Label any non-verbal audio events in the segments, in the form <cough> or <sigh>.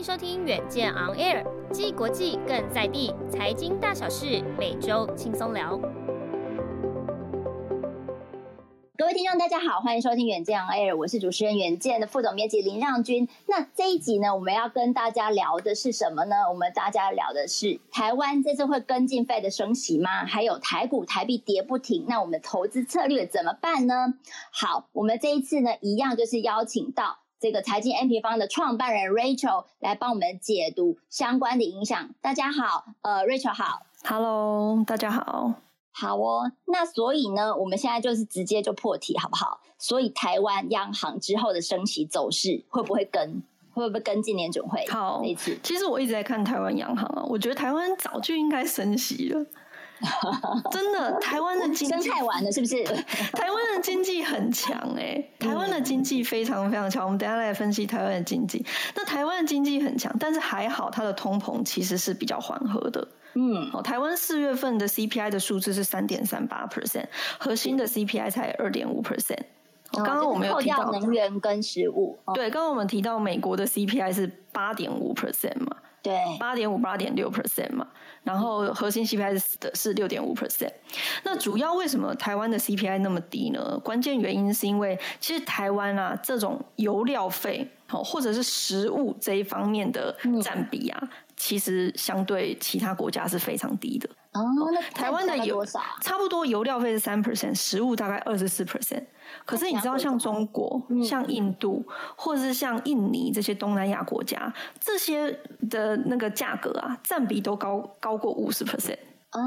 迎收听远见 On Air，既国际更在地，财经大小事每周轻松聊。各位听众，大家好，欢迎收听远见 On Air，我是主持人远见的副总编辑林让君。那这一集呢，我们要跟大家聊的是什么呢？我们大家聊的是台湾这次会跟进费的升息吗？还有台股台币跌不停，那我们投资策略怎么办呢？好，我们这一次呢，一样就是邀请到。这个财经 N 平方的创办人 Rachel 来帮我们解读相关的影响。大家好，呃，Rachel 好，Hello，大家好，好哦。那所以呢，我们现在就是直接就破题好不好？所以台湾央行之后的升息走势会不会跟？会不会跟进年准会？好，其实我一直在看台湾央行啊，我觉得台湾早就应该升息了。<laughs> 真的，台湾的经济太晚了，是不是？<laughs> 台湾的经济很强哎、欸，台湾的经济非常非常强。我们等下来分析台湾的经济。那台湾的经济很强，但是还好，它的通膨其实是比较缓和的。嗯，哦，台湾四月份的 CPI 的数字是三点三八 percent，核心的 CPI 才二点五 percent。刚刚我们有提到能源跟食物，对，刚刚我们提到美国的 CPI 是八点五 percent 嘛。对，八点五、八点六 percent 嘛，然后核心 CPI 的是六点五 percent。那主要为什么台湾的 CPI 那么低呢？关键原因是因为其实台湾啊，这种油料费或者是食物这一方面的占比啊，嗯、其实相对其他国家是非常低的。哦，那台湾的油差不多油料费是三 percent，食物大概二十四 percent。可是你知道，像中国、像印度，或者是像印尼这些东南亚国家，这些的那个价格啊，占比都高高过五十 percent 哦，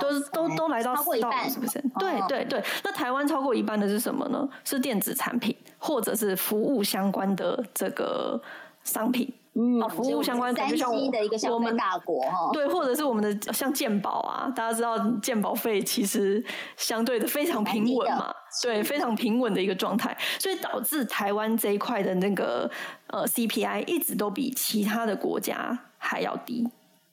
都都都来到超过一半五十 percent。对对对，那台湾超过一半的是什么呢？是电子产品或者是服务相关的这个商品。嗯，服务相关的，就像的一个我们大国哈，对，或者是我们的像健保啊，大家知道健保费其实相对的非常平稳嘛，对，非常平稳的一个状态，所以导致台湾这一块的那个呃 CPI 一直都比其他的国家还要低。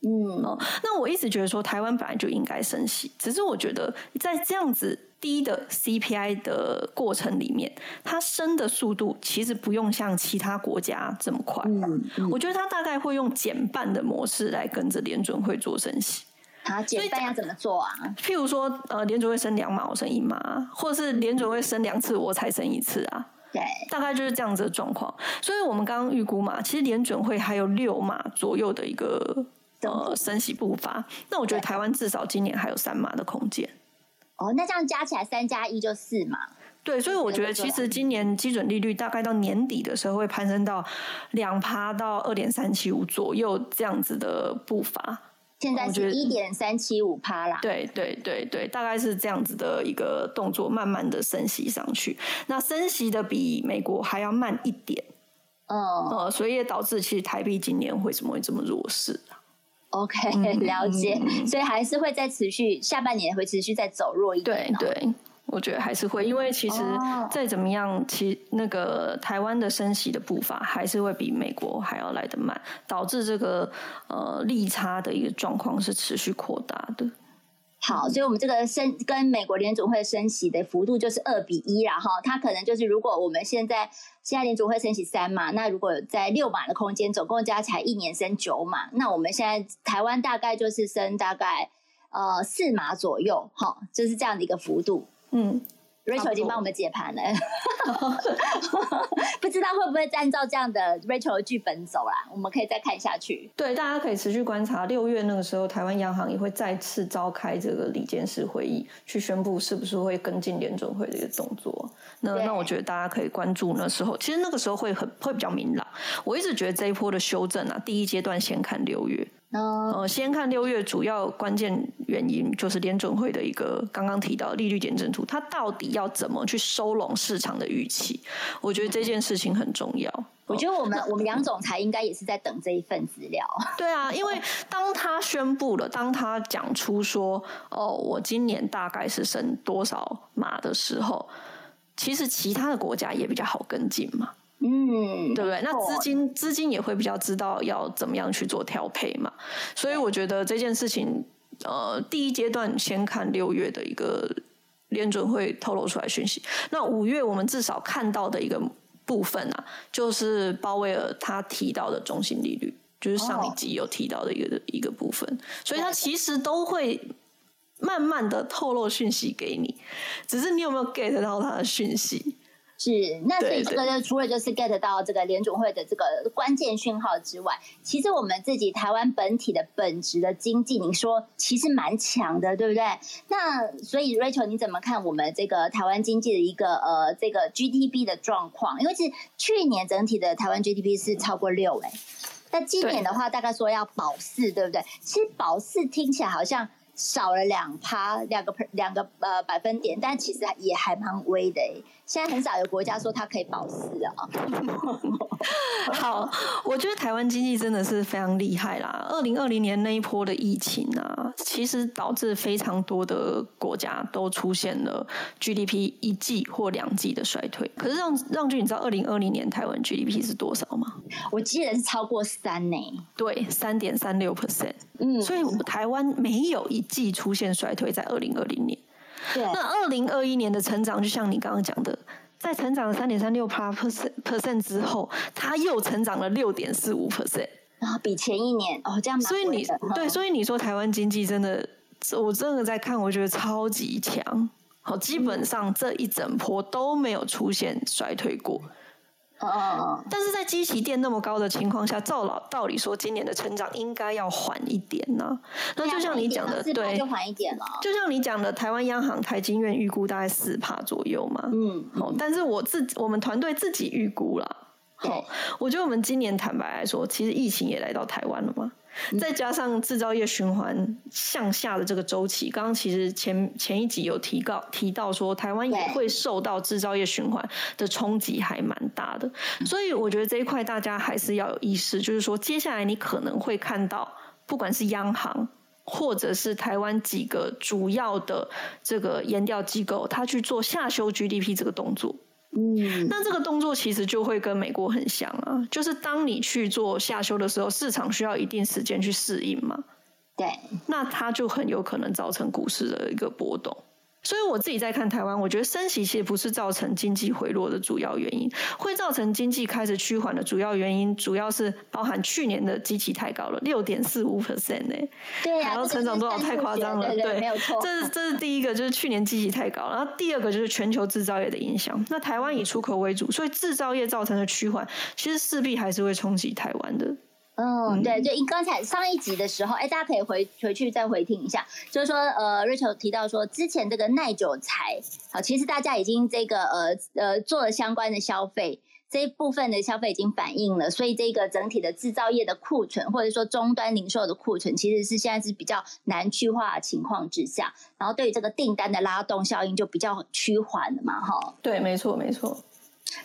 嗯，哦，那我一直觉得说台湾本来就应该升息，只是我觉得在这样子低的 CPI 的过程里面，它升的速度其实不用像其他国家这么快。嗯，嗯，我觉得它大概会用减半的模式来跟着联准会做升息。好，减半要怎么做啊？譬如说，呃，联准会升两码，我升一码，或者是联准会升两次，我才升一次啊。对，大概就是这样子的状况。所以我们刚刚预估嘛，其实联准会还有六码左右的一个。呃，升息步伐，那我觉得台湾至少今年还有三码的空间。哦，那这样加起来三加一就四嘛。对，所以我觉得其实今年基准利率大概到年底的时候会攀升到两趴到二点三七五左右这样子的步伐。现在是一点三七五趴啦。对对对对，大概是这样子的一个动作，慢慢的升息上去。那升息的比美国还要慢一点。嗯、呃，所以也导致其实台币今年为什么会这么弱势？OK，<laughs> 了解，嗯，所以还是会再持续，下半年会持续再走弱一点。对对，我觉得还是会，因为其实再怎么样，其那个台湾的升息的步伐还是会比美国还要来得慢，导致这个呃利差的一个状况是持续扩大的。好，所以我们这个升跟美国联储会升息的幅度就是二比一，然后它可能就是如果我们现在现在联储会升息三嘛，那如果在六码的空间，总共加起来一年升九码，那我们现在台湾大概就是升大概呃四码左右，哈，就是这样的一个幅度，嗯。Rachel 已经帮我们解盘了，<laughs> 不知道会不会按照这样的 Rachel 的剧本走啦？我们可以再看下去。对，大家可以持续观察。六月那个时候，台湾央行也会再次召开这个理监事会议，去宣布是不是会跟进联准会的一个动作。那那我觉得大家可以关注那时候，其实那个时候会很会比较明朗。我一直觉得这一波的修正啊，第一阶段先看六月。呃，先看六月主要关键原因就是联准会的一个刚刚提到利率点阵图，它到底要怎么去收拢市场的预期？我觉得这件事情很重要。<laughs> 我觉得我们我们杨总裁应该也是在等这一份资料。<laughs> 对啊，因为当他宣布了，当他讲出说哦，我今年大概是升多少码的时候，其实其他的国家也比较好跟进嘛。嗯，对不对？那资金资金也会比较知道要怎么样去做调配嘛，所以我觉得这件事情，呃，第一阶段先看六月的一个联准会透露出来讯息。那五月我们至少看到的一个部分啊，就是鲍威尔他提到的中性利率，就是上一集有提到的一个、哦、一个部分，所以他其实都会慢慢的透露讯息给你，只是你有没有 get 到他的讯息？是，那所以这个就除了就是 get 到这个联总会的这个关键讯号之外，其实我们自己台湾本体的本质的经济，你说其实蛮强的，对不对？那所以 Rachel 你怎么看我们这个台湾经济的一个呃这个 GDP 的状况？因为是去年整体的台湾 GDP 是超过六哎，那今年的话大概说要保四，对不对？其实保四听起来好像。少了两趴，两个两个呃百分点，但其实也还蛮微的。现在很少有国家说它可以保四了啊。<laughs> 好，我觉得台湾经济真的是非常厉害啦。二零二零年那一波的疫情啊，其实导致非常多的国家都出现了 GDP 一季或两季的衰退。可是让让均，你知道二零二零年台湾 GDP 是多少吗？我记得是超过三呢。对，三点三六 percent。嗯，所以台湾没有一季出现衰退，在二零二零年。对，那二零二一年的成长，就像你刚刚讲的，在成长了三点三六 percent percent 之后，它又成长了六点四五 percent，然后比前一年哦这样。所以你对，所以你说台湾经济真的，我真的在看，我觉得超级强。好，基本上这一整波都没有出现衰退过。哦，但是在基期垫那么高的情况下，照老道理说，今年的成长应该要缓一点呢、啊。那就像你讲的，对，就缓一点了。就像你讲的，台湾央行台金院预估大概四帕左右嘛。嗯，好，但是我自我们团队自己预估了。好，我觉得我们今年坦白来说，其实疫情也来到台湾了嘛。再加上制造业循环向下的这个周期，刚刚其实前前一集有提到提到说，台湾也会受到制造业循环的冲击，还蛮大的。所以我觉得这一块大家还是要有意识，就是说接下来你可能会看到，不管是央行或者是台湾几个主要的这个研调机构，他去做下修 GDP 这个动作。嗯，那这个动作其实就会跟美国很像啊，就是当你去做下修的时候，市场需要一定时间去适应嘛。对，那它就很有可能造成股市的一个波动。所以我自己在看台湾，我觉得升息其实不是造成经济回落的主要原因，会造成经济开始趋缓的主要原因，主要是包含去年的基期太高了，六点四五 percent 呢，对呀、啊，还要成长多少太夸张了，对，对，对，对，没有错。这是这是第一个，就是去年基期太高，然后第二个就是全球制造业的影响。那台湾以出口为主，所以制造业造成的趋缓，其实势必还是会冲击台湾的。嗯，对，就因刚才上一集的时候，哎，大家可以回回去再回听一下，就是说，呃，Rachel 提到说，之前这个耐久材，好，其实大家已经这个呃呃做了相关的消费，这一部分的消费已经反映了，所以这个整体的制造业的库存，或者说终端零售的库存，其实是现在是比较难去化的情况之下，然后对于这个订单的拉动效应就比较趋缓了嘛，哈。对，没错，没错，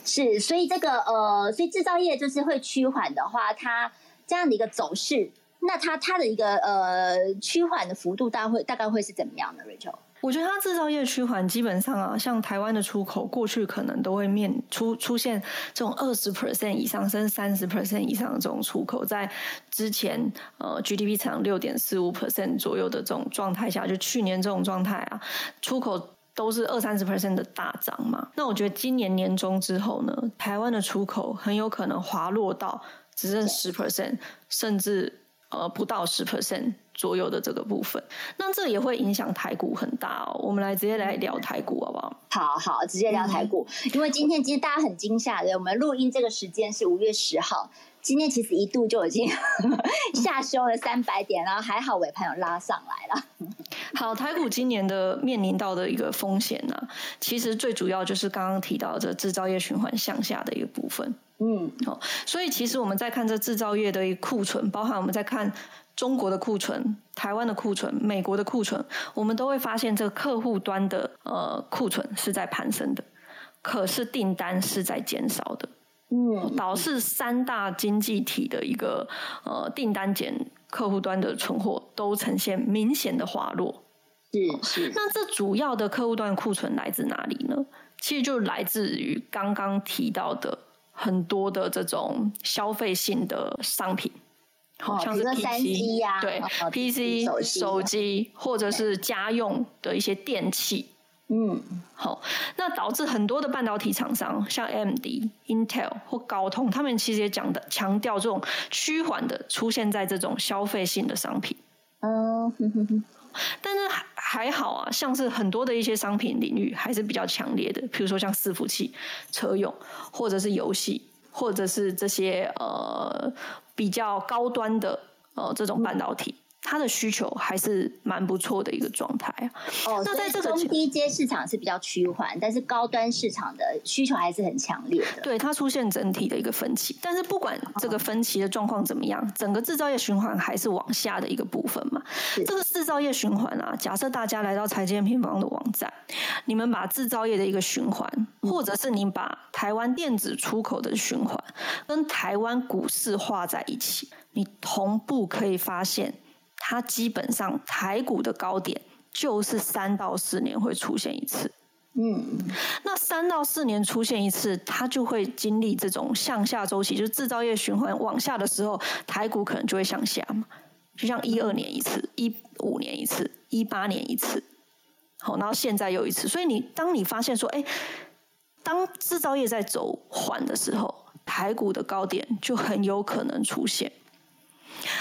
是，所以这个呃，所以制造业就是会趋缓的话，它。这样的一个走势，那它它的一个呃趋缓的幅度大概会大概会是怎么样的？Rachel，我觉得它制造业趋缓基本上啊，像台湾的出口过去可能都会面出出现这种二十 percent 以上甚至三十 percent 以上的这种出口，在之前呃 GDP 成六点四五 percent 左右的这种状态下，就去年这种状态啊，出口都是二三十 percent 的大涨嘛。那我觉得今年年中之后呢，台湾的出口很有可能滑落到。只剩十 percent，甚至呃不到十 percent 左右的这个部分，那这也会影响台股很大哦。我们来直接来聊台股好不好？好好，直接聊台股，嗯、因为今天其实大家很惊吓的，我们录音这个时间是五月十号，今天其实一度就已经 <laughs> 下修了三百点，然后还好尾盘有拉上来了。<laughs> 好，台股今年的面临到的一个风险呢、啊，其实最主要就是刚刚提到的制造业循环向下的一个部分。嗯，好，所以其实我们在看这制造业的一库存，包含我们在看中国的库存、台湾的库存、美国的库存，我们都会发现这个客户端的呃库存是在攀升的，可是订单是在减少的。嗯，导致三大经济体的一个呃订单减，客户端的存货都呈现明显的滑落。是是，那这主要的客户端库存来自哪里呢？其实就来自于刚刚提到的很多的这种消费性的商品。好像是 PC 呀，对，PC 手机或者是家用的一些电器，嗯，好，那导致很多的半导体厂商，像 AMD、Intel 或高通，他们其实也讲的强调这种趋缓的出现在这种消费性的商品，嗯，但是还还好啊，像是很多的一些商品领域还是比较强烈的，比如说像伺服器、车用或者是游戏。或者是这些呃比较高端的呃这种半导体。它的需求还是蛮不错的一个状态啊。哦，那在这个中低阶市场是比较趋缓，但是高端市场的需求还是很强烈的。对，它出现整体的一个分歧。但是不管这个分歧的状况怎么样，整个制造业循环还是往下的一个部分嘛。这个制造业循环啊，假设大家来到财经平方的网站，你们把制造业的一个循环，或者是你把台湾电子出口的循环跟台湾股市画在一起，你同步可以发现。它基本上台股的高点就是三到四年会出现一次，嗯，那三到四年出现一次，它就会经历这种向下周期，就是制造业循环往下的时候，台股可能就会向下嘛，就像一二年一次，一五年一次，一八年一次，好，然后现在又一次，所以你当你发现说，哎，当制造业在走缓的时候，台股的高点就很有可能出现。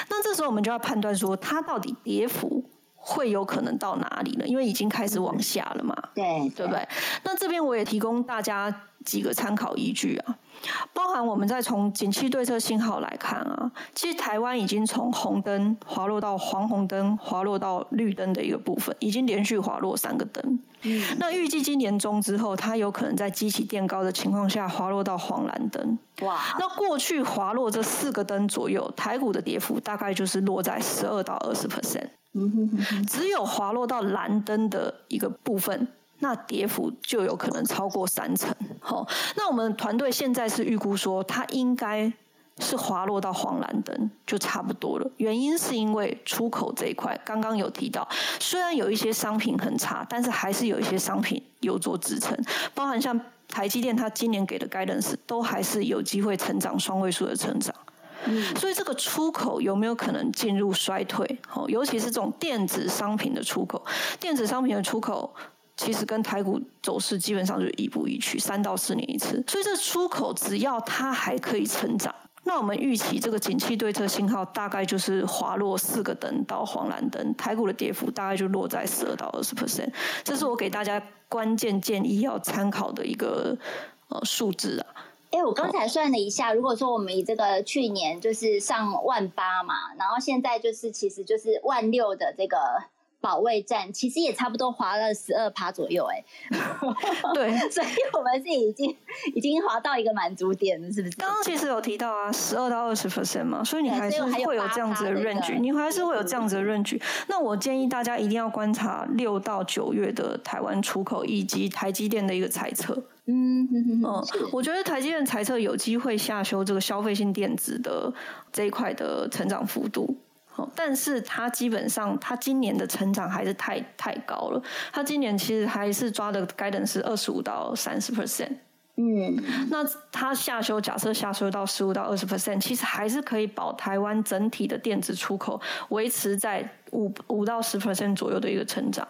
那这时候我们就要判断说，它到底跌幅会有可能到哪里呢？因为已经开始往下了嘛，对对，对不对？那这边我也提供大家几个参考依据啊。包含我们再从景气对策信号来看啊，其实台湾已经从红灯滑落到黄红灯，滑落到绿灯的一个部分，已经连续滑落三个灯。嗯，那预计今年中之后，它有可能在机器垫高的情况下滑落到黄蓝灯。哇，那过去滑落这四个灯左右，台股的跌幅大概就是落在十二到二十 percent。只有滑落到蓝灯的一个部分。那跌幅就有可能超过三成。好，那我们团队现在是预估说，它应该是滑落到黄蓝灯就差不多了。原因是因为出口这一块，刚刚有提到，虽然有一些商品很差，但是还是有一些商品有做支撑，包含像台积电，它今年给的 guidance 都还是有机会成长双位数的成长。嗯，所以这个出口有没有可能进入衰退？好，尤其是这种电子商品的出口，电子商品的出口。其实跟台股走势基本上就是亦步一趋，三到四年一次。所以这出口只要它还可以成长，那我们预期这个景气对策信号大概就是滑落四个灯到黄蓝灯，台股的跌幅大概就落在十二到二十 percent。这是我给大家关键建议要参考的一个呃数字啊。哎，我刚才算了一下，如果说我们以这个去年就是上万八嘛，然后现在就是其实就是万六的这个。保卫战其实也差不多滑了十二趴左右，哎，对，所以我们是已经已经滑到一个满足点了，是不是？刚刚其实有提到啊，十二到二十 percent 嘛，所以你还是会有这样子的 range，你还是会有这样子的 range。那我建议大家一定要观察六到九月的台湾出口以及台积电的一个猜测。嗯嗯嗯，我觉得台积电猜测有机会下修这个消费性电子的这一块的成长幅度。但是它基本上，它今年的成长还是太太高了。它今年其实还是抓的 guidance 是二十五到三十 percent。嗯，那它下修，假设下修到十五到二十 percent，其实还是可以保台湾整体的电子出口维持在五五到十 percent 左右的一个成长。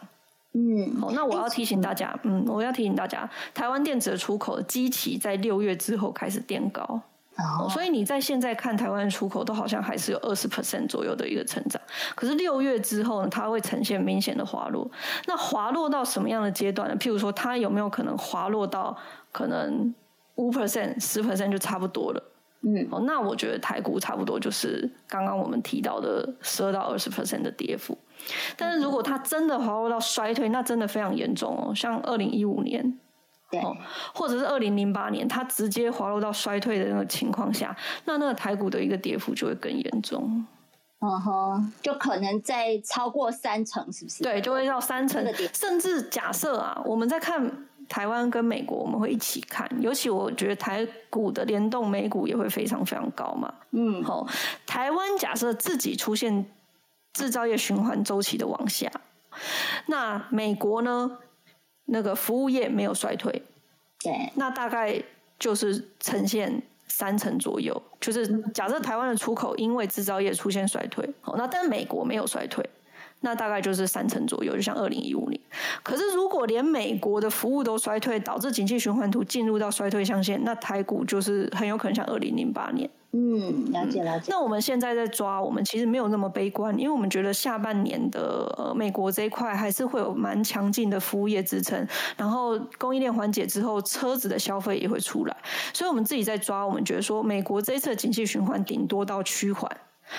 嗯，好，那我要提醒大家，嗯，我要提醒大家，台湾电子的出口的基期在六月之后开始垫高。Oh. 所以你在现在看台湾出口都好像还是有二十 percent 左右的一个成长，可是六月之后呢，它会呈现明显的滑落。那滑落到什么样的阶段呢？譬如说，它有没有可能滑落到可能五 percent、十 percent 就差不多了？嗯，哦，那我觉得台股差不多就是刚刚我们提到的十二到二十 percent 的跌幅。但是如果它真的滑落到衰退，那真的非常严重哦，像二零一五年。对，或者是二零零八年，它直接滑落到衰退的那个情况下，那那个台股的一个跌幅就会更严重。嗯哼，就可能在超过三成，是不是？对，就会到三成，甚至假设啊，我们在看台湾跟美国，我们会一起看。尤其我觉得台股的联动，美股也会非常非常高嘛。嗯，好，台湾假设自己出现制造业循环周期的往下，那美国呢？那个服务业没有衰退，对，那大概就是呈现。三成左右，就是假设台湾的出口因为制造业出现衰退，好，那但是美国没有衰退，那大概就是三成左右，就像二零一五年。可是如果连美国的服务都衰退，导致景气循环图进入到衰退象限，那台股就是很有可能像二零零八年。嗯，了解了解。那我们现在在抓，我们其实没有那么悲观，因为我们觉得下半年的呃美国这一块还是会有蛮强劲的服务业支撑，然后供应链缓解之后，车子的消费也会出来，所以我们自己在抓，我们觉得说美国这一次的景气循环顶多到趋缓，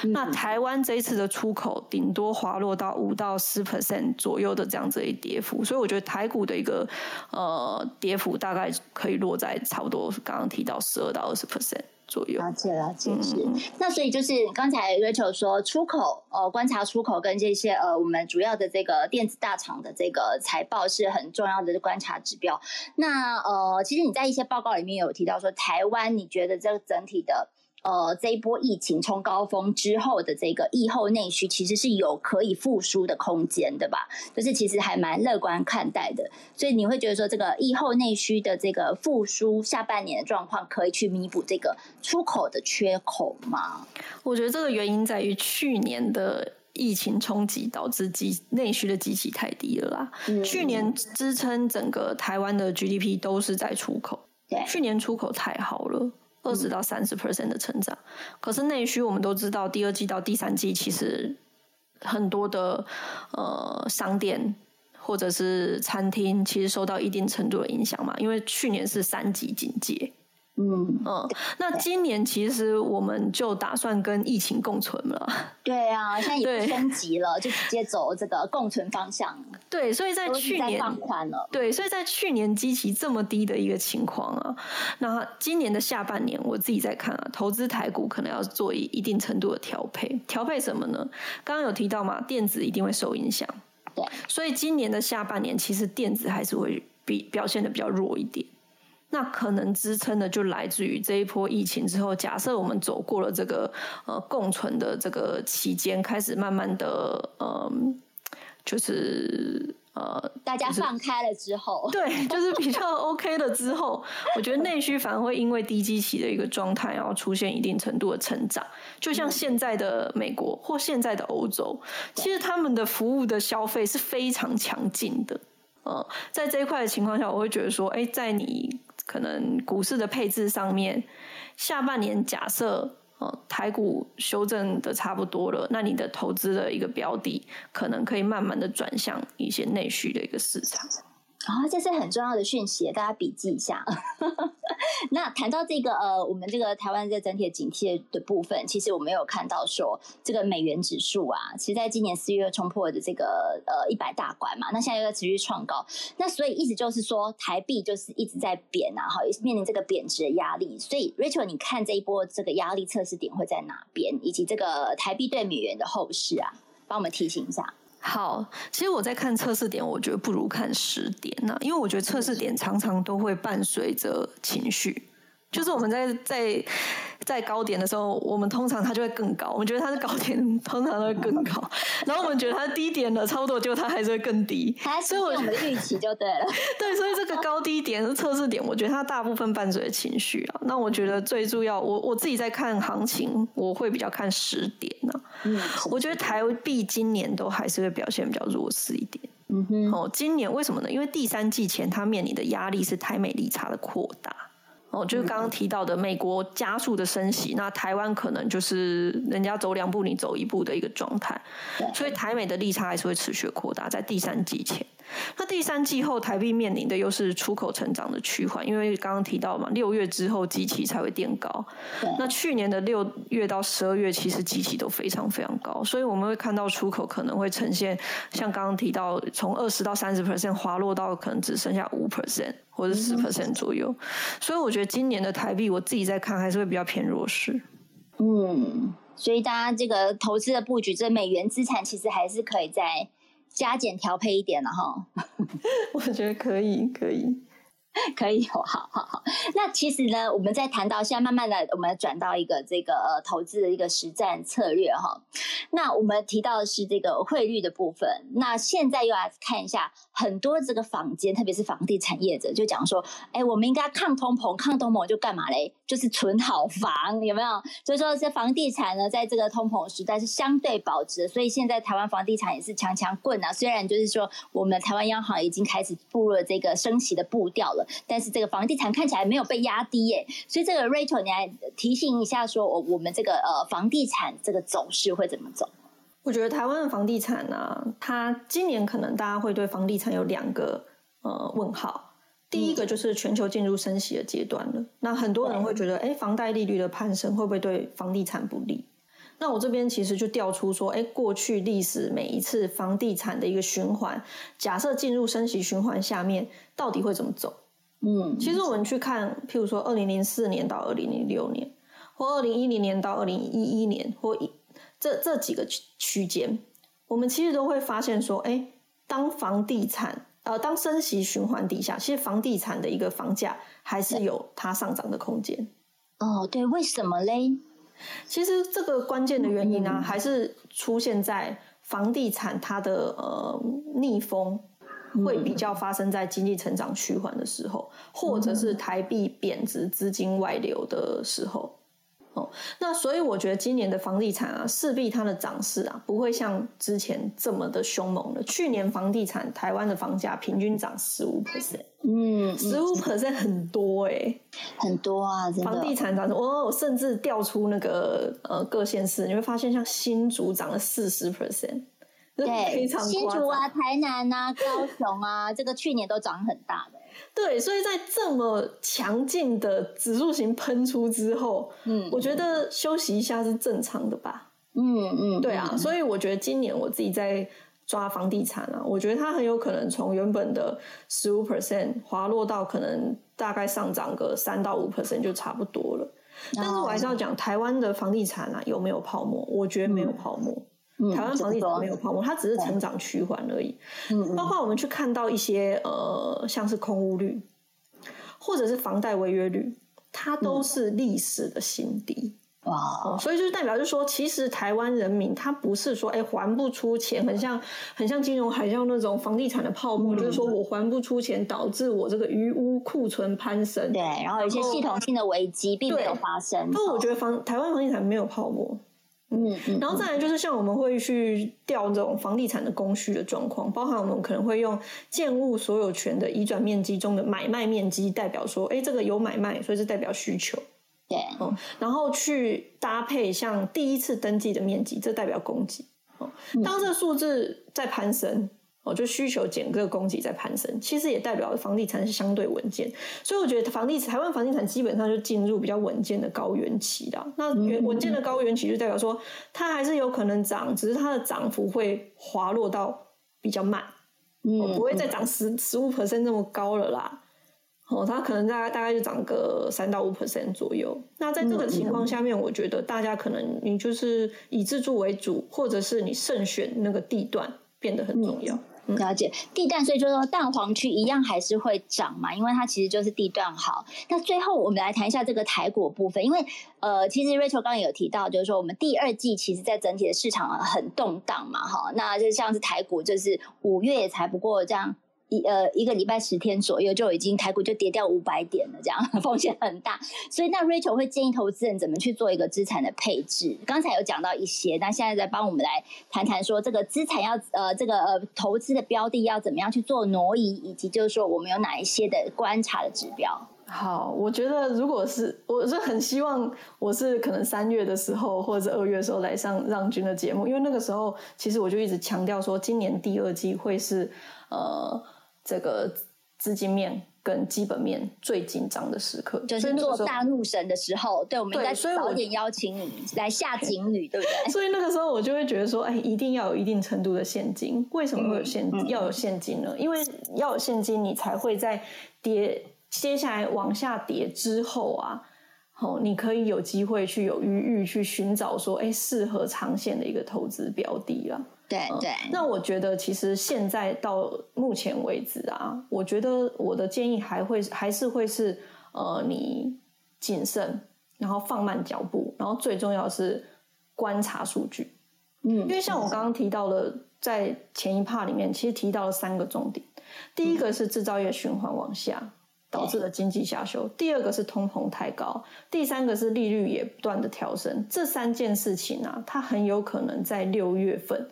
嗯、那台湾这一次的出口顶多滑落到五到十 percent 左右的这样子一跌幅，所以我觉得台股的一个呃跌幅大概可以落在差不多刚刚提到十二到二十 percent。左右，了解了解是。那所以就是刚才 Rachel 说出口，呃，观察出口跟这些呃，我们主要的这个电子大厂的这个财报是很重要的观察指标。那呃，其实你在一些报告里面有提到说，台湾你觉得这个整体的。呃，这一波疫情冲高峰之后的这个疫后内需，其实是有可以复苏的空间的吧？就是其实还蛮乐观看待的。所以你会觉得说，这个疫后内需的这个复苏，下半年的状况可以去弥补这个出口的缺口吗？我觉得这个原因在于去年的疫情冲击导致基内需的基期太低了啦。嗯、<laughs> 去年支撑整个台湾的 GDP 都是在出口，对，去年出口太好了。二十到三十 percent 的成长，可是内需我们都知道，第二季到第三季其实很多的呃商店或者是餐厅，其实受到一定程度的影响嘛，因为去年是三级警戒。嗯嗯，那今年其实我们就打算跟疫情共存了。<laughs> 对啊，现在也不升级了，就直接走这个共存方向。对，所以在去年放宽了。对，所以在去年基期这么低的一个情况啊，那今年的下半年我自己在看啊，投资台股可能要做一一定程度的调配。调配什么呢？刚刚有提到嘛，电子一定会受影响。对，所以今年的下半年其实电子还是会比表现的比较弱一点。那可能支撑的就来自于这一波疫情之后，假设我们走过了这个呃共存的这个期间，开始慢慢的呃，就是呃大家放开了之后，对，就是比较 OK 了之后，我觉得内需反而会因为低基期的一个状态，然后出现一定程度的成长。就像现在的美国或现在的欧洲，其实他们的服务的消费是非常强劲的。呃，在这一块的情况下，我会觉得说，哎，在你。可能股市的配置上面，下半年假设呃台股修正的差不多了，那你的投资的一个标的可能可以慢慢的转向一些内需的一个市场。啊、哦，这是很重要的讯息，大家笔记一下。<laughs> 那谈到这个呃，我们这个台湾这整体的警惕的部分，其实我们有看到说，这个美元指数啊，其实在今年四月冲破的这个呃一百大关嘛，那现在又在持续创高，那所以意思就是说，台币就是一直在贬啊，好，面临这个贬值的压力。所以 Rachel，你看这一波这个压力测试点会在哪边，以及这个台币对美元的后市啊，帮我们提醒一下。好，其实我在看测试点，我觉得不如看时点呢，因为我觉得测试点常常都会伴随着情绪，就是我们在 <laughs> 在。在高点的时候，我们通常它就会更高。我们觉得它是高点，<laughs> 通常都会更高。然后我们觉得它低点了，差不多就它还是会更低。所以我们的预期就对了。<laughs> 对，所以这个高低点是测试点，我觉得它大部分伴随情绪啊。那我觉得最重要，我我自己在看行情，我会比较看时点呢、啊。嗯，我觉得台币今年都还是会表现比较弱势一点。嗯哼，哦，今年为什么呢？因为第三季前它面临的压力是台美利差的扩大。哦，就是刚刚提到的美国加速的升息，那台湾可能就是人家走两步，你走一步的一个状态，所以台美的利差还是会持续扩大在第三季前。那第三季后，台币面临的又是出口成长的趋缓，因为刚刚提到嘛，六月之后基期才会垫高。那去年的六月到十二月，其实基期都非常非常高，所以我们会看到出口可能会呈现像刚刚提到，从二十到三十 percent 滑落到可能只剩下五 percent 或者十 percent 左右。所以我觉得今年的台币，我自己在看还是会比较偏弱势。嗯，所以大家这个投资的布局，这美元资产其实还是可以再加减调配一点的哈。<laughs> 我觉得可以，可以。<laughs> 可以有，好好好。那其实呢，我们在谈到现在，慢慢的，我们转到一个这个呃投资的一个实战策略哈。那我们提到的是这个汇率的部分。那现在又来看一下很多这个坊间，特别是房地产业者，就讲说，哎，我们应该抗通膨，抗通膨就干嘛嘞？就是存好房，有没有？所以说，这房地产呢，在这个通膨时代是相对保值。所以现在台湾房地产也是强强棍啊。虽然就是说，我们台湾央行已经开始步入了这个升息的步调了。但是这个房地产看起来没有被压低耶，所以这个 Rachel 你来提醒一下，说我我们这个呃房地产这个走势会怎么走？我觉得台湾的房地产呢、啊，它今年可能大家会对房地产有两个呃问号，第一个就是全球进入升息的阶段了，那很多人会觉得，哎，房贷利率的攀升会不会对房地产不利？那我这边其实就调出说，哎，过去历史每一次房地产的一个循环，假设进入升息循环下面，到底会怎么走？嗯，其实我们去看，譬如说二零零四年到二零零六年，或二零一零年到二零一一年，或一这这几个区区间，我们其实都会发现说，哎，当房地产呃当升息循环底下，其实房地产的一个房价还是有它上涨的空间。哦，对，为什么嘞？其实这个关键的原因呢、啊，还是出现在房地产它的呃逆风。会比较发生在经济成长趋缓的时候，或者是台币贬值、资金外流的时候。哦，那所以我觉得今年的房地产啊，势必它的涨势啊，不会像之前这么的凶猛了。去年房地产台湾的房价平均涨十五 percent，嗯，十五 percent 很多哎、欸，很多啊，房地产涨，哦，甚至调出那个呃各县市，你会发现像新竹涨了四十 percent。<laughs> 对，新竹啊、台南啊、高雄啊，<laughs> 这个去年都涨很大的。对，所以在这么强劲的指数型喷出之后，嗯，我觉得休息一下是正常的吧。嗯嗯，对啊，所以我觉得今年我自己在抓房地产啊，我觉得它很有可能从原本的十五 percent 滑落到可能大概上涨个三到五 percent 就差不多了。但是我还是要讲台湾的房地产啊，有没有泡沫？我觉得没有泡沫。嗯台湾房地产没有泡沫，它只是成长趋缓而已。嗯，包括我们去看到一些呃，像是空屋率，或者是房贷违约率，它都是历史的新低。哇！所以就是代表就是说，其实台湾人民他不是说哎还不出钱，很像很像金融海啸那种房地产的泡沫，就是说我还不出钱，导致我这个余屋库存攀升。对，然后有一些系统性的危机并没有发生。不过我觉得房台湾房地产没有泡沫。嗯，然后再来就是像我们会去调这种房地产的供需的状况，包含我们可能会用建物所有权的移转面积中的买卖面积代表说，哎，这个有买卖，所以是代表需求。对，哦，然后去搭配像第一次登记的面积，这代表供给。哦，当这个数字在攀升。就需求减个供给在攀升，其实也代表房地产是相对稳健，所以我觉得房地台湾房地产基本上就进入比较稳健的高原期了。那稳健的高原期就代表说，它还是有可能涨，只是它的涨幅会滑落到比较慢，嗯，不会再涨十十五 percent 那么高了啦。哦，它可能大概大概就涨个三到五 percent 左右。那在这个情况下面，我觉得大家可能你就是以自住为主，或者是你慎选那个地段变得很重要。了解地段，所以就说蛋黄区一样还是会涨嘛，因为它其实就是地段好。那最后我们来谈一下这个台股部分，因为呃，其实 Rachel 刚刚有提到，就是说我们第二季其实在整体的市场很动荡嘛，哈，那就像是台股，就是五月也才不过这样。一呃一个礼拜十天左右就已经台股就跌掉五百点了，这样 <laughs> 风险很大。所以那 Rachel 会建议投资人怎么去做一个资产的配置？刚才有讲到一些，那现在再帮我们来谈谈说这个资产要呃这个呃投资的标的要怎么样去做挪移，以及就是说我们有哪一些的观察的指标。好，我觉得如果是我是很希望我是可能三月的时候或者二月的时候来上让军的节目，因为那个时候其实我就一直强调说今年第二季会是呃。这个资金面跟基本面最紧张的时刻，就是做大怒神的时候。对，我们应该早点邀请你来下警语，对不对？所以那个时候我就会觉得说，哎，一定要有一定程度的现金。为什么会有现要有现金呢？因为要有现金，你才会在跌接下来往下跌之后啊，哦，你可以有机会去有余裕去寻找说，哎，适合长线的一个投资标的啦。对对、嗯。那我觉得其实现在到目前为止啊，我觉得我的建议还会还是会是，呃，你谨慎，然后放慢脚步，然后最重要是观察数据。嗯，因为像我刚刚提到的，在前一 part 里面，其实提到了三个重点。第一个是制造业循环往下。导致的经济下修。第二个是通膨太高，第三个是利率也不断的调升。这三件事情啊，它很有可能在六月份，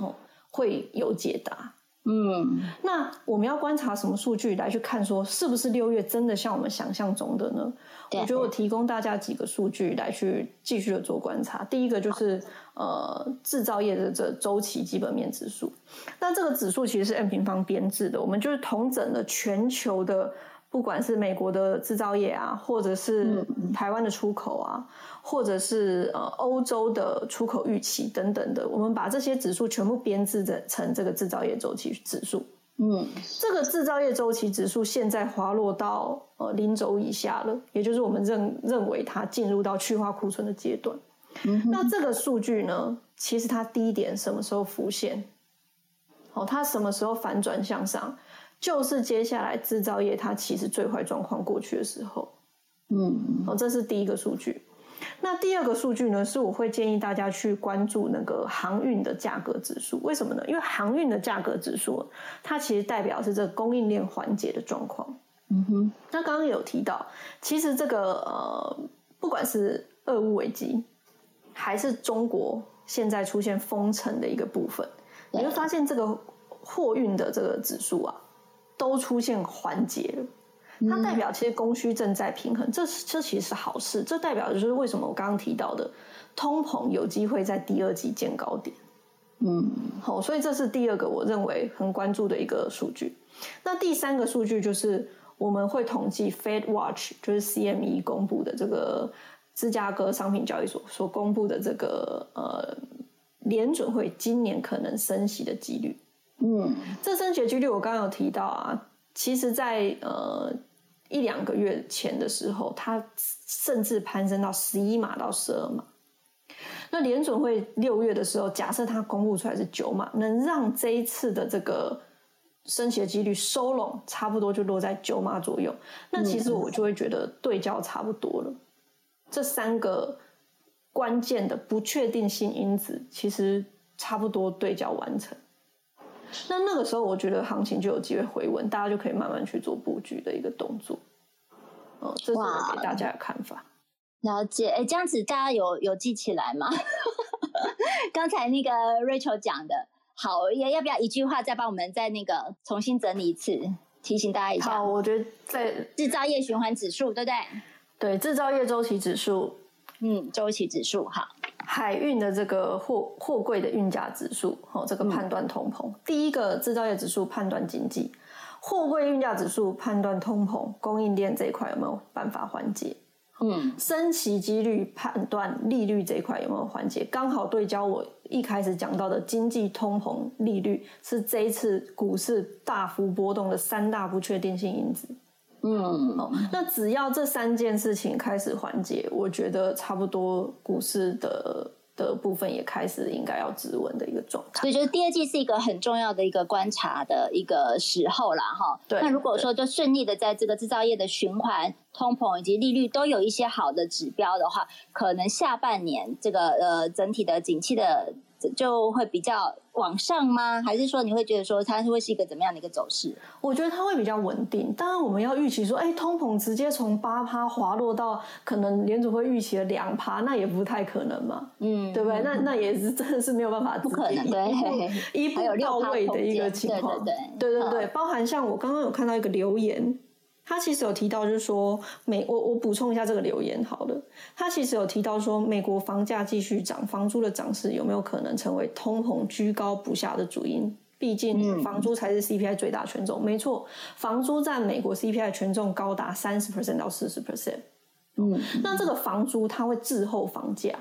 哦，会有解答。嗯，那我们要观察什么数据来去看，说是不是六月真的像我们想象中的呢？我觉得我提供大家几个数据来去继续的做观察。第一个就是呃制造业的这周期基本面指数，那这个指数其实是 M 平方编制的，我们就是统整了全球的。不管是美国的制造业啊，或者是台湾的出口啊，或者是呃欧洲的出口预期等等的，我们把这些指数全部编制成这个制造业周期指数。嗯，这个制造业周期指数现在滑落到呃零轴以下了，也就是我们认认为它进入到去化库存的阶段。嗯，那这个数据呢，其实它低点什么时候浮现？哦，它什么时候反转向上？就是接下来制造业它其实最坏状况过去的时候，嗯，哦，这是第一个数据。那第二个数据呢，是我会建议大家去关注那个航运的价格指数。为什么呢？因为航运的价格指数，它其实代表是这个供应链环节的状况。嗯哼。那刚刚有提到，其实这个呃，不管是俄乌危机，还是中国现在出现封城的一个部分，你会发现这个货运的这个指数啊。都出现缓解了，它代表其实供需正在平衡，嗯、这这其实是好事。这代表就是为什么我刚刚提到的通膨有机会在第二季见高点。嗯，好，所以这是第二个我认为很关注的一个数据。那第三个数据就是我们会统计 Fed Watch，就是 CME 公布的这个芝加哥商品交易所所公布的这个呃联准会今年可能升息的几率。嗯，这升息几率我刚刚有提到啊，其实在呃一两个月前的时候，它甚至攀升到十一码到十二码。那联准会六月的时候，假设它公布出来是九码，能让这一次的这个升息的几率收拢，差不多就落在九码左右。那其实我就会觉得对焦差不多了。这三个关键的不确定性因子，其实差不多对焦完成。那那个时候，我觉得行情就有机会回稳，大家就可以慢慢去做布局的一个动作。嗯，这是我给大家的看法。了解，哎，这样子大家有有记起来吗？<laughs> 刚才那个 Rachel 讲的，好，要要不要一句话再帮我们再那个重新整理一次，提醒大家一下？好，我觉得在制造业循环指数，对不对？对，制造业周期指数，嗯，周期指数，好。海运的这个货货柜的运价指数，哦，这个判断通膨。嗯、第一个制造业指数判断经济，货柜运价指数判断通膨，供应链这一块有没有办法缓解？嗯，升息几率判断利率这一块有没有缓解？刚好对焦我一开始讲到的经济通膨利率，是这一次股市大幅波动的三大不确定性因子。嗯，哦，那只要这三件事情开始缓解，我觉得差不多股市的的部分也开始应该要止稳的一个状态。所以，就是第二季是一个很重要的一个观察的一个时候啦，哈。对。那如果说就顺利的在这个制造业的循环、通膨以及利率都有一些好的指标的话，可能下半年这个呃整体的景气的。就会比较往上吗？还是说你会觉得说它会是一个怎么样的一个走势？我觉得它会比较稳定。当然，我们要预期说，哎，通膨直接从八趴滑落到可能联储会预期的两趴，那也不太可能嘛。嗯，对不对？嗯、那那也是真的是没有办法，不可能对，一步到位的一个情况。对对对对对，包含像我刚刚有看到一个留言。他其实有提到，就是说美我我补充一下这个留言好了。他其实有提到说，美国房价继续涨，房租的涨势有没有可能成为通膨居高不下的主因？毕竟房租才是 CPI 最大权重。嗯、没错，房租占美国 CPI 权重高达三十 percent 到四十 percent。嗯，那这个房租它会滞后房价。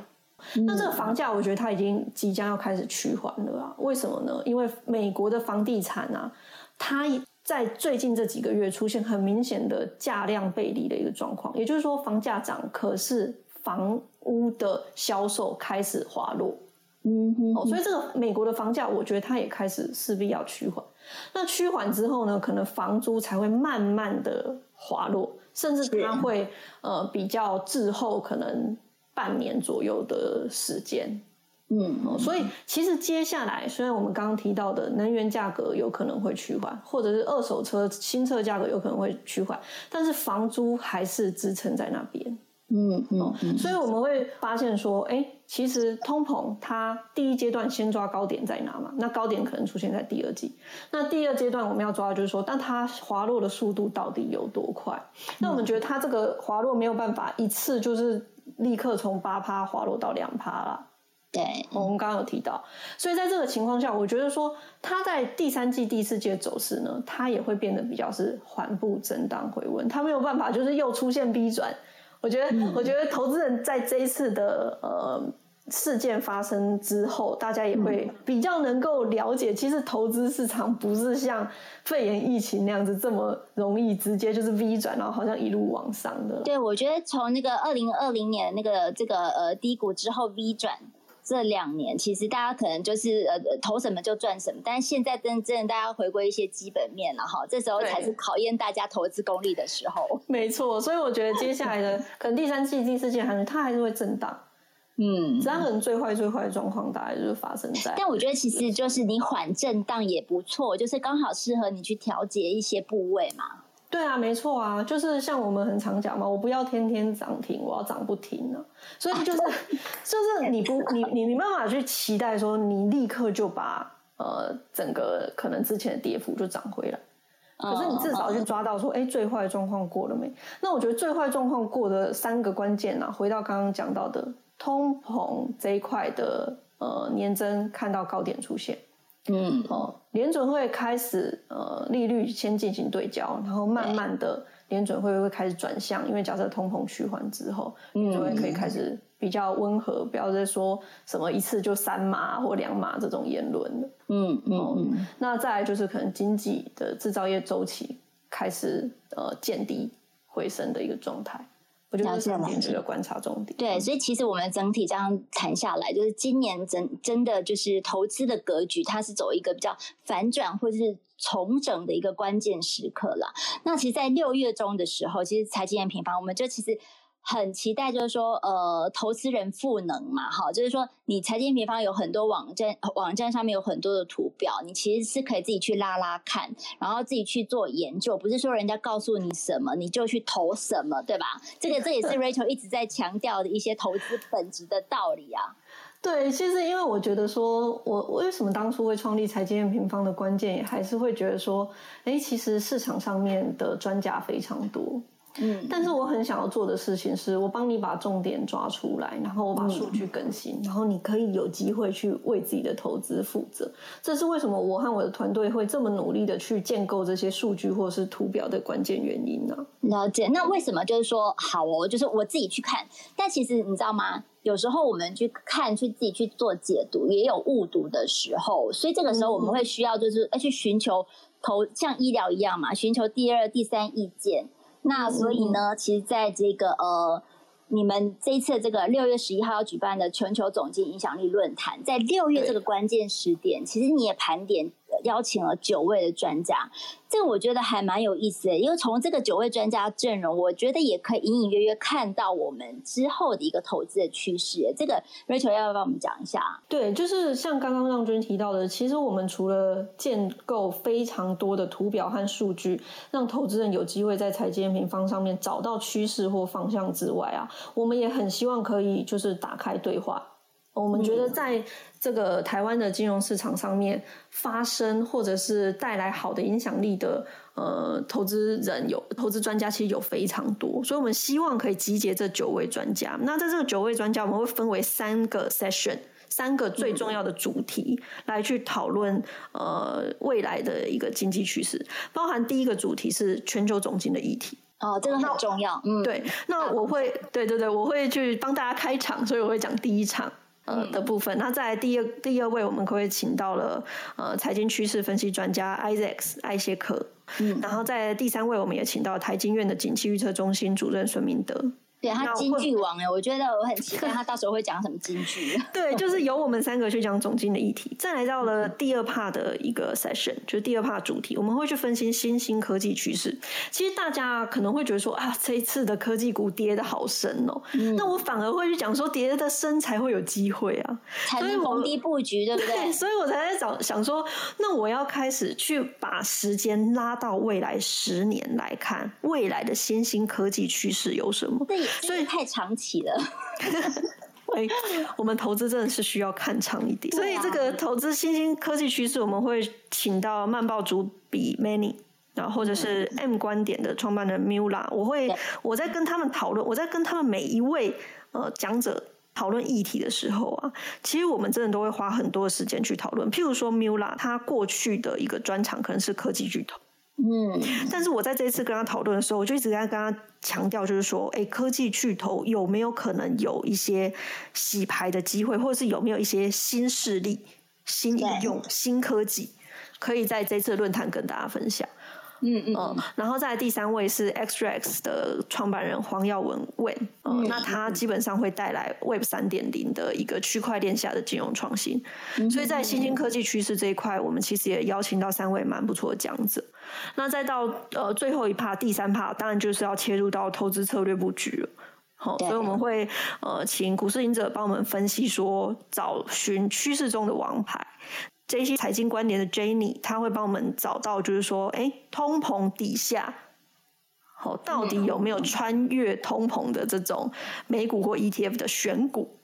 嗯、那这个房价，我觉得它已经即将要开始趋缓了啊。为什么呢？因为美国的房地产啊，它在最近这几个月出现很明显的价量背离的一个状况，也就是说房价涨，可是房屋的销售开始滑落。嗯哼，哦，所以这个美国的房价，我觉得它也开始势必要趋缓。那趋缓之后呢，可能房租才会慢慢的滑落，甚至它会呃比较滞后，可能半年左右的时间。嗯，哦，所以其实接下来，虽然我们刚刚提到的能源价格有可能会趋缓，或者是二手车新车价格有可能会趋缓，但是房租还是支撑在那边。嗯嗯，嗯，所以我们会发现说，哎，其实通膨它第一阶段先抓高点在哪嘛？那高点可能出现在第二季。那第二阶段我们要抓的就是说，但它滑落的速度到底有多快？那我们觉得它这个滑落没有办法一次就是立刻从八趴滑落到两趴啦。对，我们刚刚有提到，所以在这个情况下，我觉得说它在第三季、第四季的走势呢，它也会变得比较是缓步震荡回温，它没有办法就是又出现 V 转。我觉得，嗯、我觉得投资人在这一次的呃事件发生之后，大家也会比较能够了解，其实投资市场不是像肺炎疫情那样子这么容易直接就是 V 转，然后好像一路往上的。对，我觉得从那个二零二零年那个这个呃低谷之后 V 转。这两年其实大家可能就是呃投什么就赚什么，但是现在真正大家回归一些基本面了哈，这时候才是考验大家投资功力的时候。<laughs> 没错，所以我觉得接下来的可能第三季、第四季还是它还是会震荡。嗯，这样可能最坏最坏的状况大概就是发生在。但我觉得其实就是你缓震荡也不错，就是刚好适合你去调节一些部位嘛。对啊，没错啊，就是像我们很常讲嘛，我不要天天涨停，我要涨不停呢。所以就是，<laughs> 就是你不，你你没办法去期待说你立刻就把呃整个可能之前的跌幅就涨回来。可是你至少去抓到说，哎，最坏的状况过了没？那我觉得最坏状况过的三个关键啊，回到刚刚讲到的通膨这一块的呃年增看到高点出现。嗯，哦，联准会开始呃利率先进行对焦，然后慢慢的联准会会开始转向，因为假设通膨趋缓之后，联准会可以开始比较温和，不要再说什么一次就三码或两码这种言论了。嗯嗯嗯，那再来就是可能经济的制造业周期开始呃见底回升的一个状态。我觉得这点是个观察重点。对，所以其实我们整体这样谈下来，就是今年真真的就是投资的格局，它是走一个比较反转或者是重整的一个关键时刻了。那其实，在六月中的时候，其实财经研平方，我们就其实。很期待，就是说，呃，投资人赋能嘛，哈，就是说，你财经平方有很多网站，网站上面有很多的图表，你其实是可以自己去拉拉看，然后自己去做研究，不是说人家告诉你什么你就去投什么，对吧？这个这也是 Rachel 一直在强调的一些投资本质的道理啊。<laughs> 对，其实因为我觉得说，我为什么当初会创立财经平方的关键，也还是会觉得说，哎，其实市场上面的专家非常多。嗯，但是我很想要做的事情是，我帮你把重点抓出来，然后我把数据更新，嗯，然后你可以有机会去为自己的投资负责。这是为什么我和我的团队会这么努力的去建构这些数据或者是图表的关键原因呢？了解。那为什么就是说好哦，就是我自己去看，但其实你知道吗？有时候我们去看，去自己去做解读，也有误读的时候，所以这个时候我们会需要就是要去寻求投，像医疗一样嘛，寻求第二、第三意见。那所以呢，其实在这个呃，你们这一次这个六月十一号要举办的全球总经影响力论坛，在六月这个关键时点，其实你也盘点。邀请了九位的专家，这个我觉得还蛮有意思的，因为从这个九位专家阵容，我觉得也可以隐隐约约看到我们之后的一个投资的趋势。这个 Rachel 要不要帮我们讲一下？对，就是像刚刚让君提到的，其实我们除了建构非常多的图表和数据，让投资人有机会在财经平方上面找到趋势或方向之外啊，我们也很希望可以就是打开对话。我们觉得在这个台湾的金融市场上面发生，或者是带来好的影响力的呃投资人有投资专家，其实有非常多，所以我们希望可以集结这九位专家。那在这个九位专家，我们会分为三个 session，三个最重要的主题来去讨论呃未来的一个经济趋势，包含第一个主题是全球总经的议题。哦，这个很重要。嗯，对，那我会对对对，我会去帮大家开场，所以我会讲第一场。呃的部分。那在第二第二位，我们可以请到了呃财经趋势分析专家 Isaac 艾谢克。嗯，然后在第三位，我们也请到台经院的景气预测中心主任孙明德。对，他金句王哎，我觉得我很期待他到时候会讲什么金句。对，就是由我们三个去讲总经的议题。再来到了第二 part 的一个 session，就是第二 part 主题，我们会去分析新兴科技趋势。其实大家可能会觉得说啊，这一次的科技股跌的好深哦，嗯、那我反而会去讲说，跌的深才会有机会啊，才能逢低布局，对不对？对，所以我才在找想说，那我要开始去把时间拉到未来十年来看，未来的新兴科技趋势有什么？对，所以太长期了。<laughs> 喂，我们投资真的是需要看长一点。所以这个投资新兴科技趋势，我们会请到曼报主笔 Manny，然后或者是 M 观点的创办人 Mula。我会我在跟他们讨论，我在跟他们每一位呃讲者讨论议题的时候啊，其实我们真的都会花很多时间去讨论。譬如说 Mula，他过去的一个专长可能是科技巨头。嗯，但是我在这一次跟他讨论的时候，我就一直在跟他强调，就是说，哎，科技巨头有没有可能有一些洗牌的机会，或者是有没有一些新势力、新应用、新科技，可以在这次论坛跟大家分享。嗯嗯，嗯，然后再来第三位是 XREX 的创办人黄耀文 Wen，嗯，那他基本上会带来 Web 三点零的一个区块链下的金融创新，嗯，所以在新兴科技趋势这一块，我们其实也邀请到三位蛮不错的讲者。那再到呃最后一趴，第三趴，当然就是要切入到投资策略布局了。好，所以我们会呃请股市行者帮我们分析说，找寻趋势中的王牌。这些财经观点的 Jenny，他会帮我们找到，就是说，哎，通膨底下，好，到底有没有穿越通膨的这种美股或 ETF 的选股？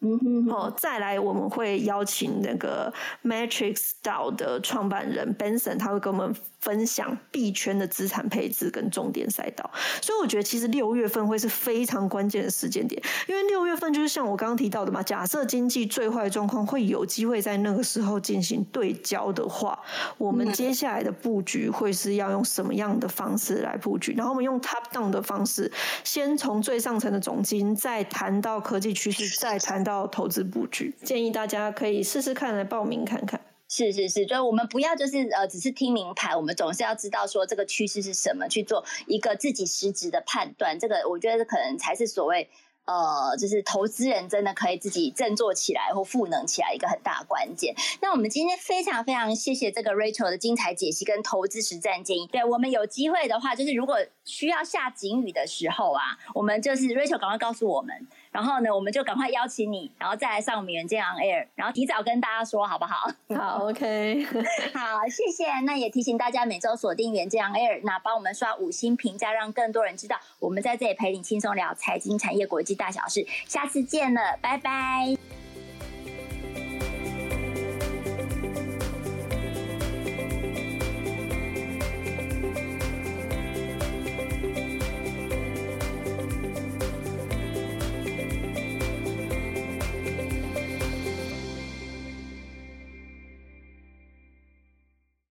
嗯哼，哦，再来我们会邀请那个 Matrix DAO 的创办人 Benson，他会跟我们分享币圈的资产配置跟重点赛道。所以我觉得其实六月份会是非常关键的时间点，因为六月份就是像我刚刚提到的嘛，假设经济最坏状况会有机会在那个时候进行对焦的话，我们接下来的布局会是要用什么样的方式来布局？然后我们用 Top Down 的方式，先从最上层的总金，再谈到科技趋势，再谈。到投资布局，建议大家可以试试看来报名看看。是是是，所以我们不要就是呃，只是听名牌，我们总是要知道说这个趋势是什么，去做一个自己实质的判断。这个我觉得可能才是所谓。呃，就是投资人真的可以自己振作起来或赋能起来一个很大关键。那我们今天非常非常谢谢这个 Rachel 的精彩解析跟投资实战建议。对，我们有机会的话，就是如果需要下警语的时候啊，我们就是 Rachel 赶快告诉我们，然后呢，我们就赶快邀请你，然后再来上我们远见 on air，然后提早跟大家说好不好？<laughs> 好，OK，<laughs> 好，谢谢。那也提醒大家每周锁定远见 on air，那帮我们刷五星评价，让更多人知道我们在这里陪你轻松聊财经产业国际大小事，下次见了，拜拜。